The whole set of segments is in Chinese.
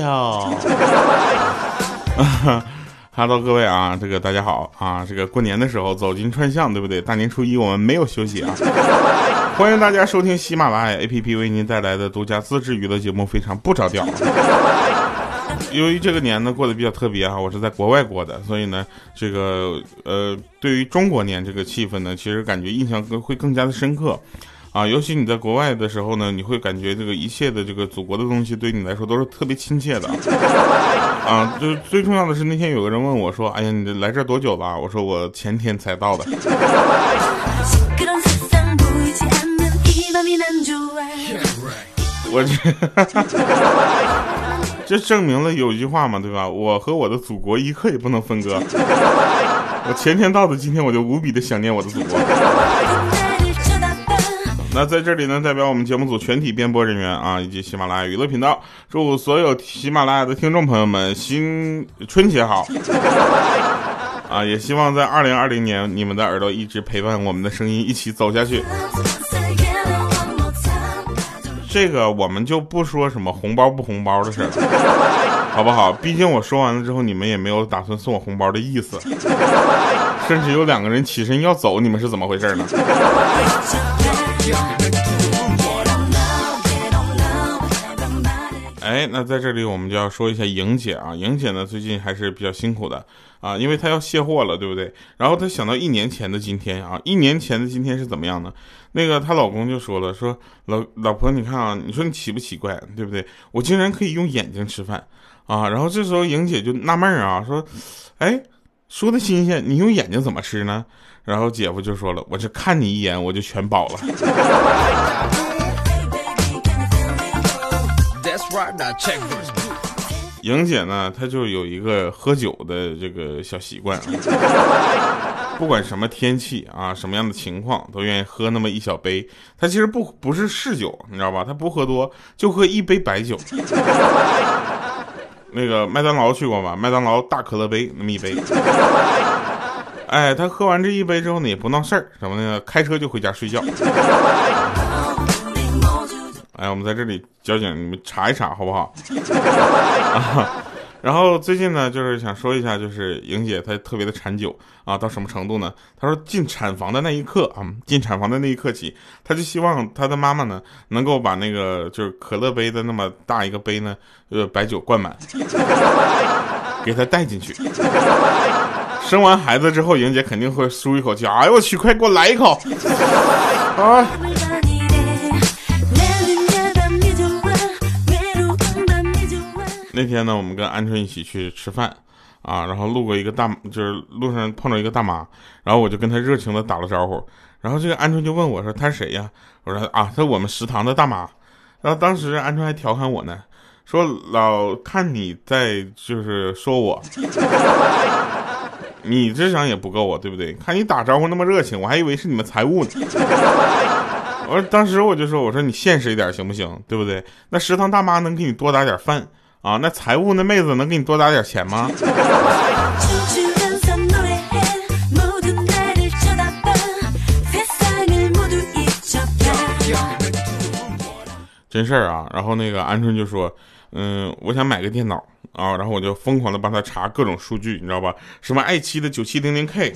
哟。哈喽，各位啊，这个大家好啊，这个过年的时候走进串巷，对不对？大年初一我们没有休息啊，欢迎大家收听喜马拉雅 APP 为您带来的独家自制娱乐节目，非常不着调。由于这个年呢过得比较特别啊，我是在国外过的，所以呢，这个呃，对于中国年这个气氛呢，其实感觉印象更会更加的深刻。啊，尤其你在国外的时候呢，你会感觉这个一切的这个祖国的东西对你来说都是特别亲切的。啊，就最重要的是那天有个人问我说：“哎呀，你来这多久了？”我说：“我前天才到的。”我这，这证明了有一句话嘛，对吧？我和我的祖国一刻也不能分割。我前天到的，今天我就无比的想念我的祖国。那在这里呢，代表我们节目组全体编播人员啊，以及喜马拉雅娱乐频道，祝所有喜马拉雅的听众朋友们新春节好！啊，也希望在二零二零年，你们的耳朵一直陪伴我们的声音一起走下去。这个我们就不说什么红包不红包的事儿，好不好？毕竟我说完了之后，你们也没有打算送我红包的意思，甚至有两个人起身要走，你们是怎么回事呢？哎，那在这里我们就要说一下莹姐啊，莹姐呢最近还是比较辛苦的啊，因为她要卸货了，对不对？然后她想到一年前的今天啊，一年前的今天是怎么样呢？那个她老公就说了，说老老婆你看啊，你说你奇不奇怪，对不对？我竟然可以用眼睛吃饭啊！然后这时候莹姐就纳闷啊，说，哎，说的新鲜，你用眼睛怎么吃呢？然后姐夫就说了，我这看你一眼我就全饱了。莹姐呢，她就有一个喝酒的这个小习惯，不管什么天气啊，什么样的情况，都愿意喝那么一小杯。她其实不不是嗜酒，你知道吧？她不喝多，就喝一杯白酒。那个麦当劳去过吧？麦当劳大可乐杯那么一杯。哎，他喝完这一杯之后呢，也不闹事儿，什么那个？开车就回家睡觉。哎，我们在这里交警，你们查一查好不好？啊，然后最近呢，就是想说一下，就是莹姐她特别的馋酒啊，到什么程度呢？她说进产房的那一刻啊，进产房的那一刻起，她就希望她的妈妈呢，能够把那个就是可乐杯的那么大一个杯呢，呃，白酒灌满，给她带进去。生完孩子之后，莹姐肯定会舒一口气。哎呦我去，快给我来一口！啊！那天呢，我们跟鹌鹑一起去吃饭，啊，然后路过一个大，就是路上碰到一个大妈，然后我就跟她热情的打了招呼，然后这个鹌鹑就问我说：“她是谁呀？”我说：“啊，她我们食堂的大妈。”然后当时鹌鹑还调侃我呢，说：“老看你在就是说我。”你智商也不够啊，对不对？看你打招呼那么热情，我还以为是你们财务呢。我说当时我就说，我说你现实一点行不行？对不对？那食堂大妈能给你多打点饭啊？那财务那妹子能给你多打点钱吗？真事儿啊！然后那个鹌鹑就说，嗯，我想买个电脑。啊，然后我就疯狂的帮他查各种数据，你知道吧？什么 i 七的九七零零 K，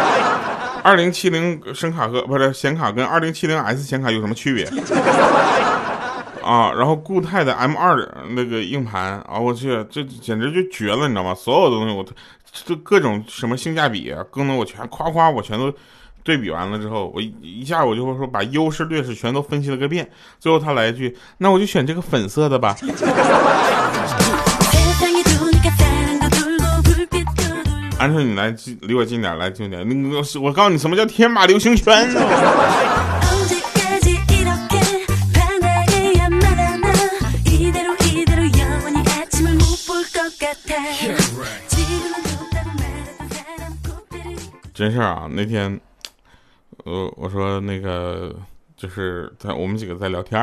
二零七零声卡和不是显卡跟二零七零 S 显卡有什么区别？啊，然后固态的 M 二那个硬盘啊，我去，这简直就绝了，你知道吗？所有的东西我，这各种什么性价比、功能，我全夸夸，我全都对比完了之后，我一下我就会说把优势劣势全都分析了个遍。最后他来一句，那我就选这个粉色的吧。安顺，你来近，离我近点，来近点。那个，我告诉你，什么叫天马流星拳呢？真事儿啊！那天，呃，我说那个，就是在我们几个在聊天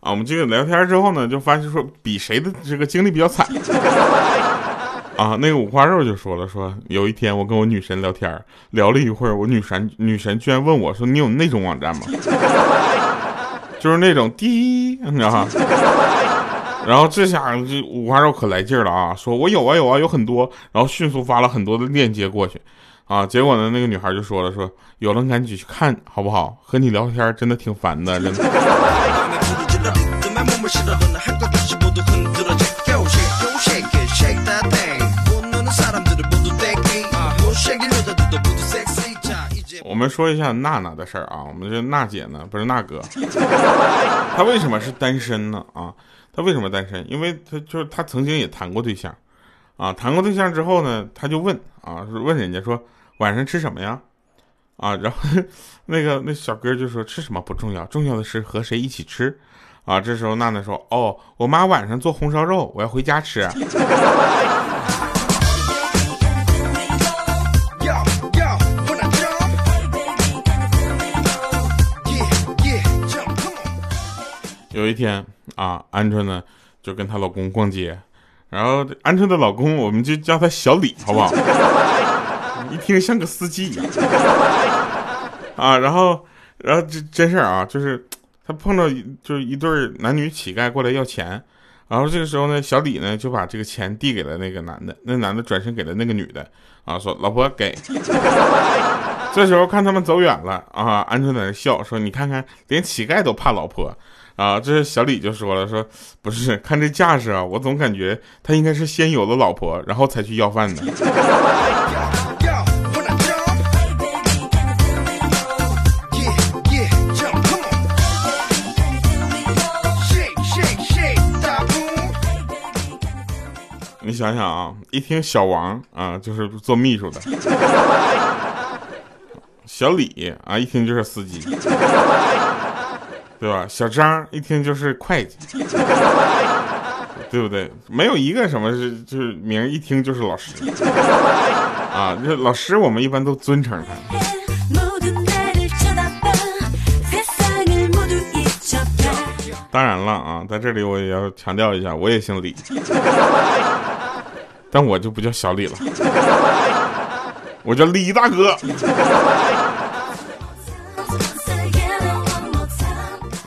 啊，我们几个聊天之后呢，就发现说比谁的这个经历比较惨。啊，那个五花肉就说了，说有一天我跟我女神聊天，聊了一会儿，我女神女神居然问我说：“你有那种网站吗？” 就是那种滴，你知道吗？然后这下这五花肉可来劲儿了啊，说我有啊有啊有很多，然后迅速发了很多的链接过去，啊，结果呢那个女孩就说了说有了赶紧去看好不好？和你聊天真的挺烦的，真的。我们说一下娜娜的事儿啊，我们这娜姐呢，不是娜哥，她为什么是单身呢？啊，她为什么单身？因为她就是她曾经也谈过对象，啊，谈过对象之后呢，她就问啊，问人家说晚上吃什么呀？啊，然后 那个那小哥就说吃什么不重要，重要的是和谁一起吃。啊，这时候娜娜说，哦，我妈晚上做红烧肉，我要回家吃。有一天啊，鹌鹑呢就跟她老公逛街，然后鹌鹑的老公我们就叫他小李，好不好？一听像个司机一样 啊。然后，然后这真事儿啊，就是他碰到就是一对男女乞丐过来要钱，然后这个时候呢，小李呢就把这个钱递给了那个男的，那男的转身给了那个女的啊，说老婆给。这时候看他们走远了啊，鹌鹑在那笑说：“你看看，连乞丐都怕老婆。”啊，这是小李就说了，说不是看这架势啊，我总感觉他应该是先有了老婆，然后才去要饭的。想想啊，一听小王啊，就是做秘书的；小李啊，一听就是司机。对吧？小张一听就是会计，对不对？没有一个什么是就是名一听就是老师啊！这老师我们一般都尊称他。当然了啊，在这里我也要强调一下，我也姓李，但我就不叫小李了，我叫李大哥。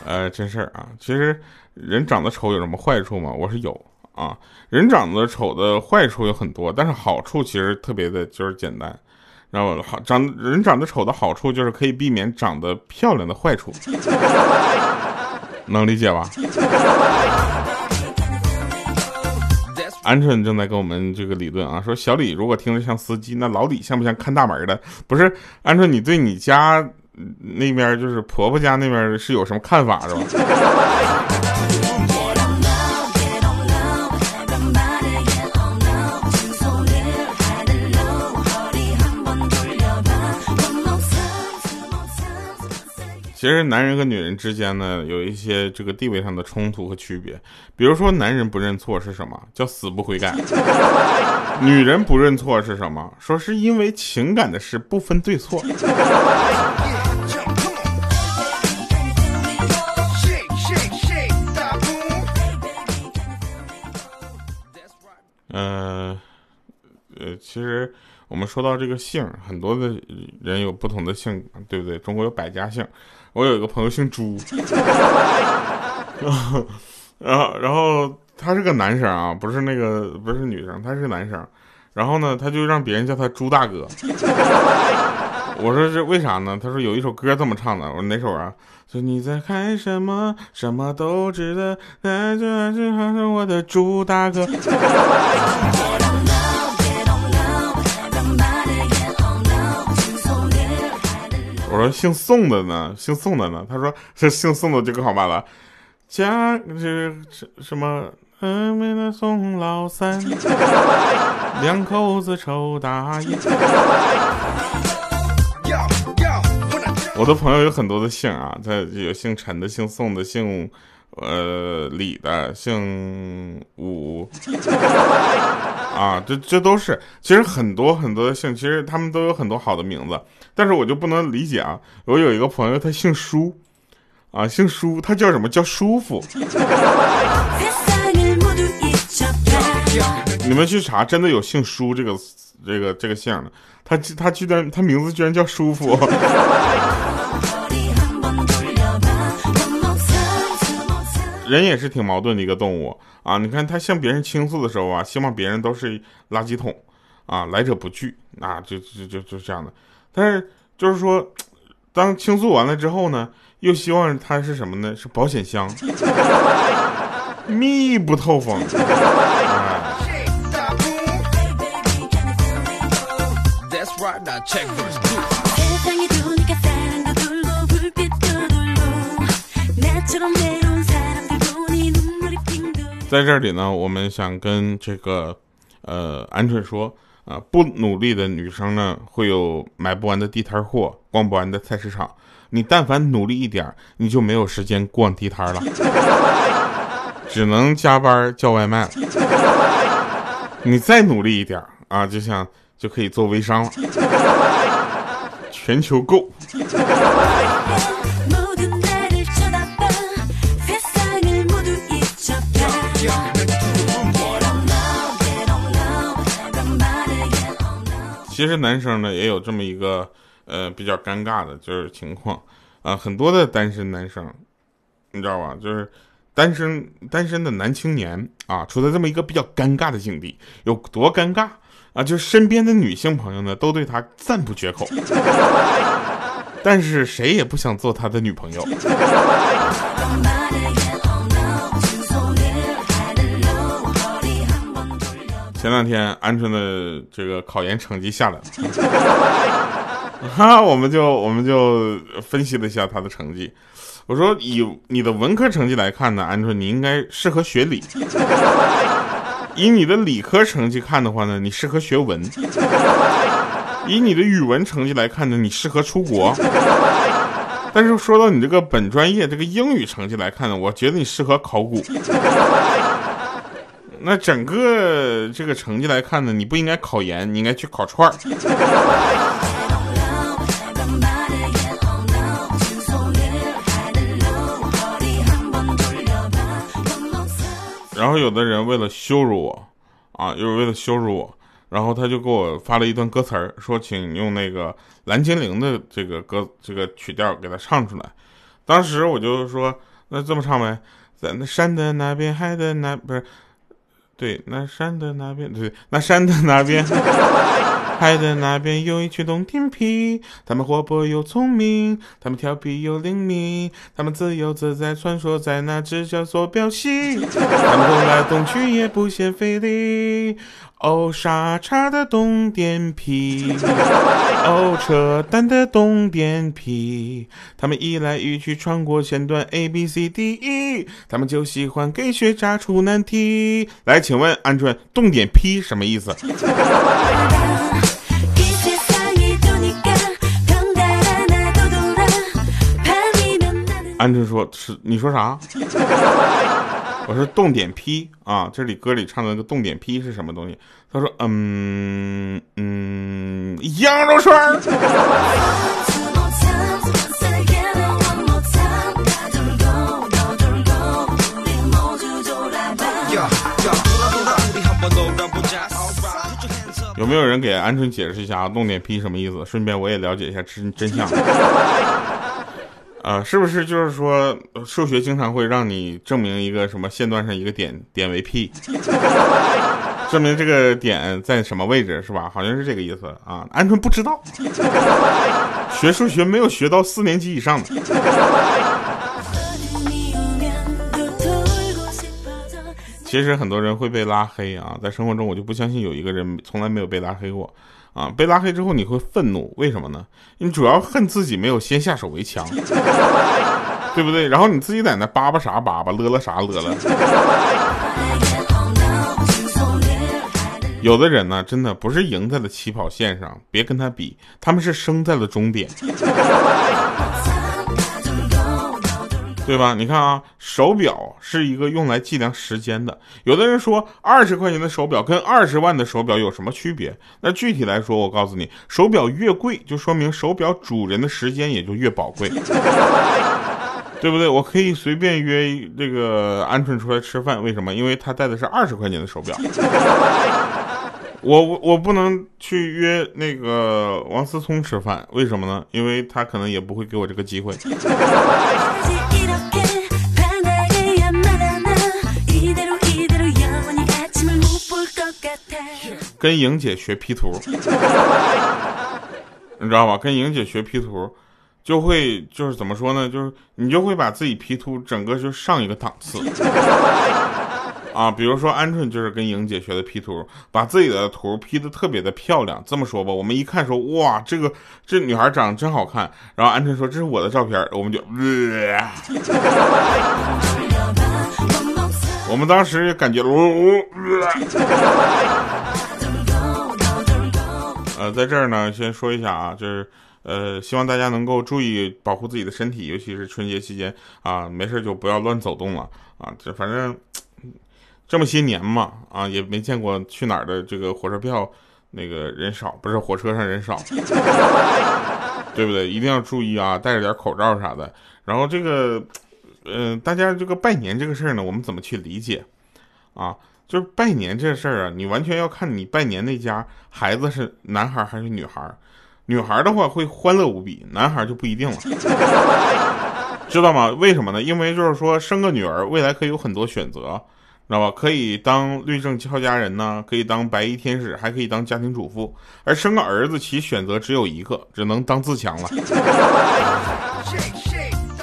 呃，真事儿啊，其实人长得丑有什么坏处吗？我是有啊，人长得丑的坏处有很多，但是好处其实特别的就是简单。然后好长人长得丑的好处就是可以避免长得漂亮的坏处，能理解吧？鹌鹑正在跟我们这个理论啊，说小李如果听着像司机，那老李像不像看大门的？不是，鹌鹑，你对你家？那边就是婆婆家那边是有什么看法是吧？其实男人和女人之间呢，有一些这个地位上的冲突和区别。比如说，男人不认错是什么？叫死不悔改。女人不认错是什么？说是因为情感的事不分对错。嗯，呃，其实我们说到这个姓，很多的人有不同的姓，对不对？中国有百家姓，我有一个朋友姓朱，然后然后他是个男生啊，不是那个不是女生，他是男生，然后呢，他就让别人叫他朱大哥。我说这为啥呢？他说有一首歌这么唱的。我说哪首啊？说你在看什么？什么都值得。那这是我的朱大哥。说姓宋的呢？姓宋的呢？他说这姓宋的就更好办了。家这什么？嗯，为了宋老三，两口子抽大烟。我的朋友有很多的姓啊，他有姓陈的，姓宋的，姓呃李的，姓武 啊，这这都是其实很多很多的姓，其实他们都有很多好的名字，但是我就不能理解啊。我有一个朋友，他姓舒啊，姓舒，他叫什么叫舒服？你们去查，真的有姓舒这个这个这个姓的，他他居然他名字居然叫舒服。人也是挺矛盾的一个动物啊。你看他向别人倾诉的时候啊，希望别人都是垃圾桶啊，来者不拒啊，就就就就这样的。但是就是说，当倾诉完了之后呢，又希望他是什么呢？是保险箱，密不透风。在这里呢，我们想跟这个呃鹌鹑说啊，不努力的女生呢，会有买不完的地摊货，逛不完的菜市场。你但凡努力一点，你就没有时间逛地摊了，只能加班叫外卖了。你再努力一点啊，就像。就可以做微商了，全球购。其实男生呢也有这么一个呃比较尴尬的就是情况啊，很多的单身男生，你知道吧？就是单身单身的男青年啊，处在这么一个比较尴尬的境地，有多尴尬？啊，就是身边的女性朋友呢，都对他赞不绝口，但是谁也不想做他的女朋友。前两天鹌鹑的这个考研成绩下来了，哈，我们就我们就分析了一下他的成绩。我说以你的文科成绩来看呢，鹌鹑你应该适合学理。以你的理科成绩看的话呢，你适合学文；以你的语文成绩来看呢，你适合出国。但是说到你这个本专业这个英语成绩来看呢，我觉得你适合考古。那整个这个成绩来看呢，你不应该考研，你应该去烤串儿。然后有的人为了羞辱我，啊，又是为了羞辱我，然后他就给我发了一段歌词儿，说请用那个蓝精灵的这个歌这个曲调给他唱出来。当时我就说，那这么唱呗，在那山的那边，海的那不是，对，那山的那边，对，那山的那边。海的那边有一群冬天皮，他们活泼又聪明，他们调皮又灵敏，他们自由自在穿梭在那直角坐标系，他们动来动去也不嫌费力。哦，傻叉的动点皮，哦，扯淡的动点皮，他们一来一去穿过线段 A B C D E，他们就喜欢给学渣出难题。来，请问鹌鹑，动点 P 什么意思？鹌鹑说：“是你说啥？”我说：“动点 P 啊，这里歌里唱的那个动点 P 是什么东西？”他说：“嗯嗯，羊肉串。”有没有人给鹌鹑解释一下啊？动点 P 什么意思？顺便我也了解一下真真相。啊，是不是就是说数学经常会让你证明一个什么线段上一个点点为 P，证明这个点在什么位置是吧？好像是这个意思啊。鹌鹑不知道，学数学没有学到四年级以上的。其实很多人会被拉黑啊，在生活中我就不相信有一个人从来没有被拉黑过啊。被拉黑之后你会愤怒，为什么呢？你主要恨自己没有先下手为强，对不对？然后你自己在那叭叭啥叭叭，乐乐啥乐乐。有的人呢，真的不是赢在了起跑线上，别跟他比，他们是生在了终点。对吧？你看啊，手表是一个用来计量时间的。有的人说，二十块钱的手表跟二十万的手表有什么区别？那具体来说，我告诉你，手表越贵，就说明手表主人的时间也就越宝贵，对不对？我可以随便约这个鹌鹑出来吃饭，为什么？因为他戴的是二十块钱的手表。我我我不能去约那个王思聪吃饭，为什么呢？因为他可能也不会给我这个机会。跟莹姐学 P 图，你知道吧？跟莹姐学 P 图，就会就是怎么说呢？就是你就会把自己 P 图整个就上一个档次。啊，比如说鹌鹑就是跟莹姐学的 P 图，把自己的图 P 的特别的漂亮。这么说吧，我们一看说哇，这个这女孩长得真好看。然后鹌鹑说这是我的照片，我们就，我们当时感觉，呃，呃在这儿呢，先说一下啊，就是呃，希望大家能够注意保护自己的身体，尤其是春节期间啊，没事就不要乱走动了啊，这反正。这么些年嘛，啊，也没见过去哪儿的这个火车票，那个人少，不是火车上人少，对不对？一定要注意啊，戴着点口罩啥的。然后这个，嗯，大家这个拜年这个事儿呢，我们怎么去理解？啊，就是拜年这事儿啊，你完全要看你拜年那家孩子是男孩还是女孩。女孩的话会欢乐无比，男孩就不一定了，知道吗？为什么呢？因为就是说生个女儿，未来可以有很多选择。知道吧？可以当律政俏佳人呢，可以当白衣天使，还可以当家庭主妇。而生个儿子，其选择只有一个，只能当自强了。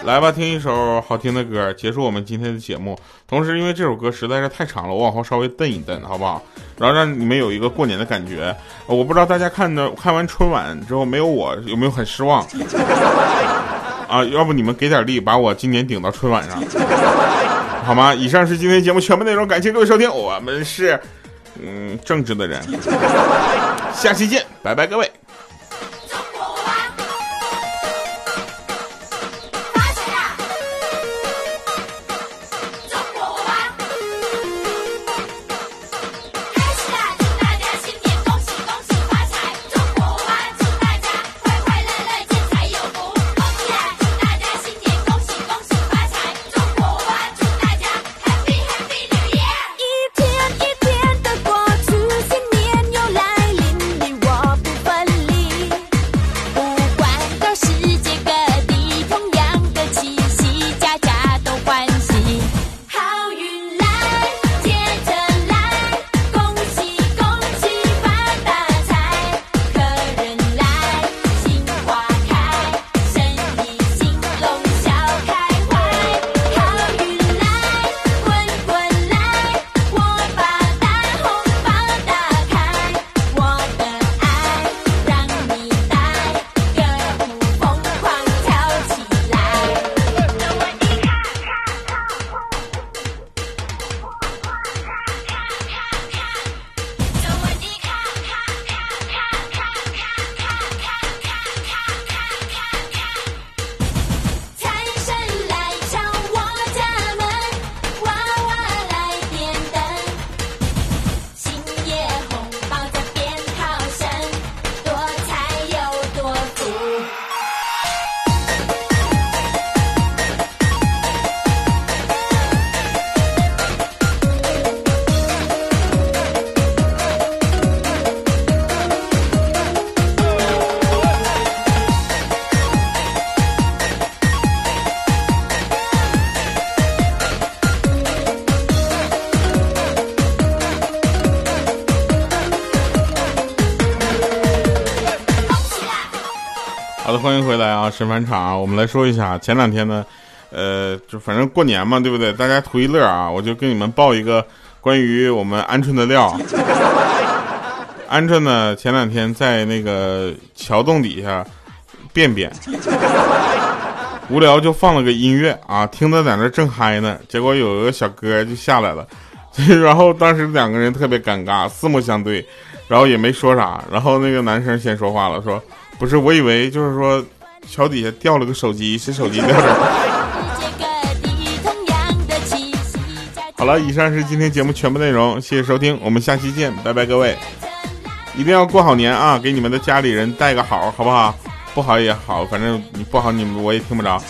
来吧，听一首好听的歌，结束我们今天的节目。同时，因为这首歌实在是太长了，我往后稍微蹬一蹬，好不好？然后让你们有一个过年的感觉。我不知道大家看的看完春晚之后没有我，有没有很失望？啊，要不你们给点力，把我今年顶到春晚上。好吗？以上是今天节目全部内容，感谢各位收听，我们是嗯正直的人，下期见，拜拜各位。欢迎回来啊，神返场啊！我们来说一下前两天呢，呃，就反正过年嘛，对不对？大家图一乐啊，我就给你们报一个关于我们鹌鹑的料。鹌鹑呢，前两天在那个桥洞底下便便，无聊就放了个音乐啊，听着在那正嗨呢，结果有一个小哥就下来了，然后当时两个人特别尴尬，四目相对，然后也没说啥，然后那个男生先说话了，说。不是，我以为就是说，桥底下掉了个手机，是手机掉了。好了，以上是今天节目全部内容，谢谢收听，我们下期见，拜拜，各位，一定要过好年啊，给你们的家里人带个好，好不好？不好也好，反正你不好，你们我也听不着。